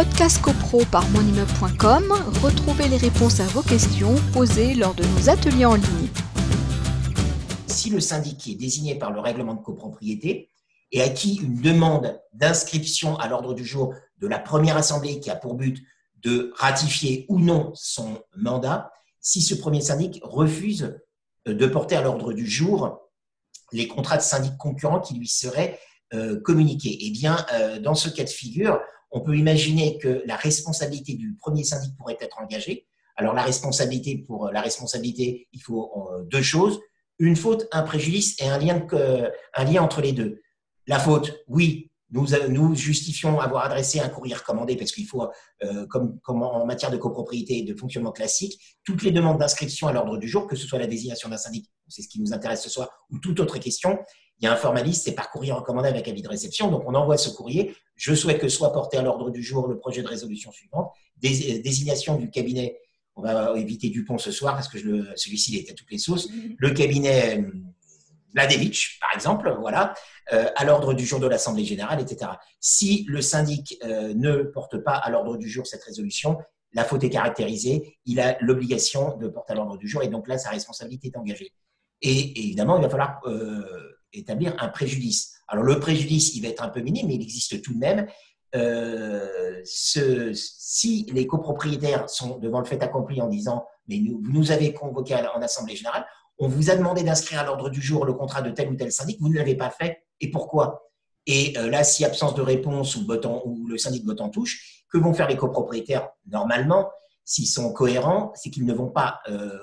Podcast CoPro par monimmeuble.com, retrouvez les réponses à vos questions posées lors de nos ateliers en ligne. Si le syndic est désigné par le règlement de copropriété et à qui une demande d'inscription à l'ordre du jour de la première assemblée qui a pour but de ratifier ou non son mandat, si ce premier syndic refuse de porter à l'ordre du jour les contrats de syndic concurrents qui lui seraient euh, communiqués. Eh bien, euh, dans ce cas de figure, on peut imaginer que la responsabilité du premier syndic pourrait être engagée. Alors, la responsabilité, pour la responsabilité, il faut euh, deux choses une faute, un préjudice et un lien, un lien entre les deux. La faute, oui, nous, nous justifions avoir adressé un courrier recommandé parce qu'il faut, euh, comme, comme, en matière de copropriété et de fonctionnement classique, toutes les demandes d'inscription à l'ordre du jour, que ce soit la désignation d'un syndic, c'est ce qui nous intéresse ce soir, ou toute autre question, il y a un formaliste, c'est par courrier recommandé avec avis de réception. Donc, on envoie ce courrier. Je souhaite que soit porté à l'ordre du jour le projet de résolution suivante, Des, désignation du cabinet. On va éviter Dupont ce soir parce que celui-ci, il était à toutes les sauces. Le cabinet euh, Mladevich, par exemple, voilà, euh, à l'ordre du jour de l'Assemblée générale, etc. Si le syndic euh, ne porte pas à l'ordre du jour cette résolution, la faute est caractérisée, il a l'obligation de porter à l'ordre du jour et donc là, sa responsabilité est engagée. Et, évidemment, il va falloir euh, établir un préjudice. Alors le préjudice, il va être un peu minime, mais il existe tout de même. Ce, si les copropriétaires sont devant le fait accompli en disant mais nous, vous nous avez convoqué en Assemblée générale, on vous a demandé d'inscrire à l'ordre du jour le contrat de tel ou tel syndic, vous ne l'avez pas fait, et pourquoi? Et euh, là, si absence de réponse ou, ou le syndic vote en touche, que vont faire les copropriétaires? Normalement, s'ils sont cohérents, c'est qu'ils ne vont pas euh,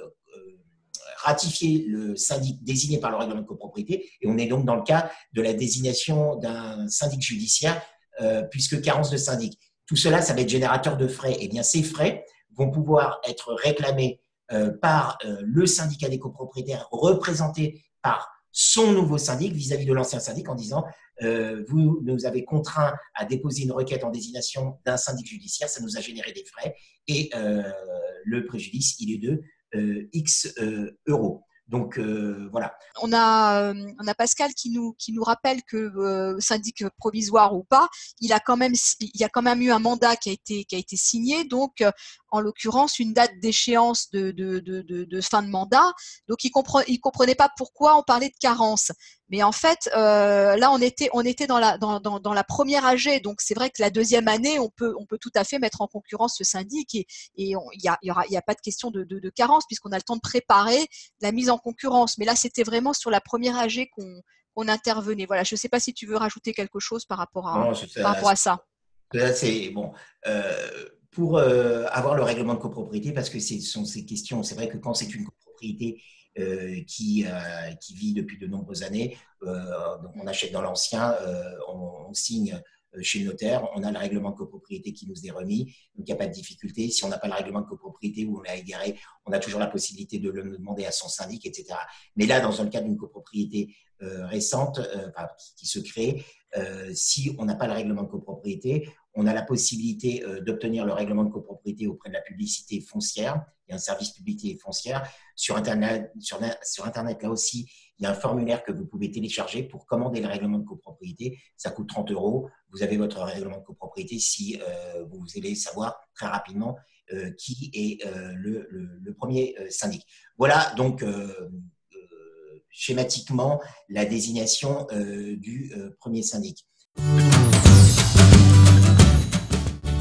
euh, ratifier le syndic désigné par le règlement de copropriété, et on est donc dans le cas de la désignation d'un syndic judiciaire, puisque carence de syndic. Tout cela, ça va être générateur de frais. Et eh bien, ces frais vont pouvoir être réclamés euh, par euh, le syndicat des copropriétaires représenté par son nouveau syndic vis-à-vis de l'ancien syndic en disant euh, vous nous avez contraint à déposer une requête en désignation d'un syndic judiciaire, ça nous a généré des frais et le préjudice il est de X euros. Donc voilà. On a, on a Pascal qui nous, qui nous rappelle que syndic provisoire ou pas, il a quand même, il y a quand même eu un mandat qui a été, qui a été signé. Donc en l'occurrence une date d'échéance de, de, de, de, fin de mandat. Donc il ne comprenait pas pourquoi on parlait de carence. Mais en fait, euh, là, on était, on était dans, la, dans, dans, dans la première AG. Donc c'est vrai que la deuxième année, on peut, on peut tout à fait mettre en concurrence ce syndic et il n'y a, y aura, y a pas de question de, carence puisqu'on a le temps de préparer la mise en concurrence. Mais là, c'était vraiment sur la première AG qu'on on intervenait. Voilà, je ne sais pas si tu veux rajouter quelque chose par rapport à, par rapport à ça. C'est bon. Euh, pour euh, avoir le règlement de copropriété, parce que ce sont ces questions. C'est vrai que quand c'est une copropriété euh, qui, euh, qui vit depuis de nombreuses années, donc on achète dans l'ancien, on, signe chez le notaire, on a le règlement de copropriété qui nous est remis, donc il n'y a pas de difficulté. Si on n'a pas le règlement de copropriété ou on l'a égaré, on a toujours la possibilité de le demander à son syndic, etc. Mais là, dans le cas d'une copropriété récente qui, qui, se crée, si on n'a pas le règlement de copropriété, on a la possibilité euh, d'obtenir le règlement de copropriété auprès de la publicité foncière. Il y a un service publicité foncière. Sur Internet, sur, Internet, là aussi, il y a un formulaire que vous pouvez télécharger pour commander le règlement de copropriété. Ça coûte 30 euros. Vous avez votre règlement de copropriété si euh, vous allez savoir très rapidement euh, qui est le, premier syndic. Voilà donc schématiquement la désignation du premier syndic.